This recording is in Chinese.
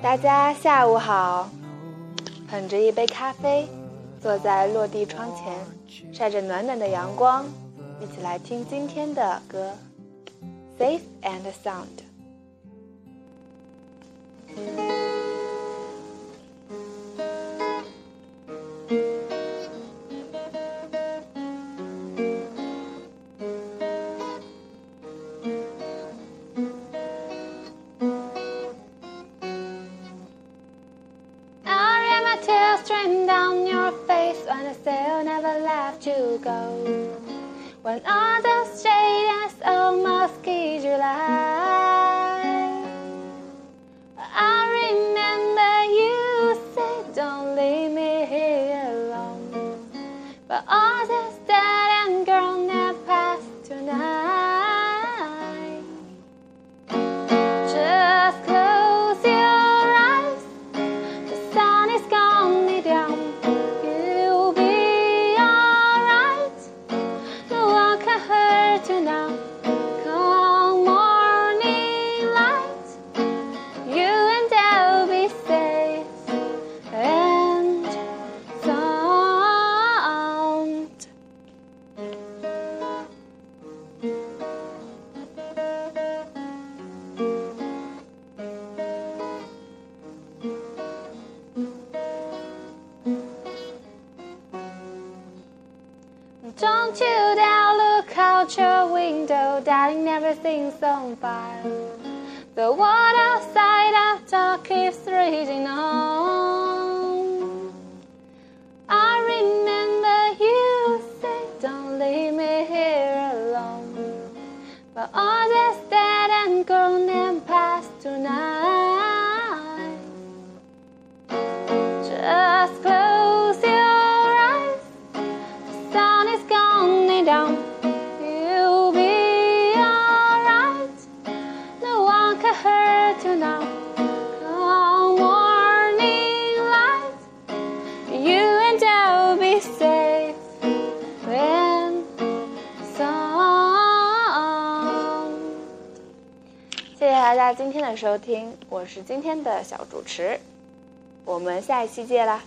大家下午好，捧着一杯咖啡，坐在落地窗前，晒着暖暖的阳光，一起来听今天的歌《Safe and Sound》。stream down your face when I still never left you go. When all the shades of musky July, I remember you said, Don't leave me here alone. But all Don't you dare look out your window, darling, everything's on fire. The world outside door keeps raging on. Safe when sound。谢谢大家今天的收听，我是今天的小主持，我们下一期见啦！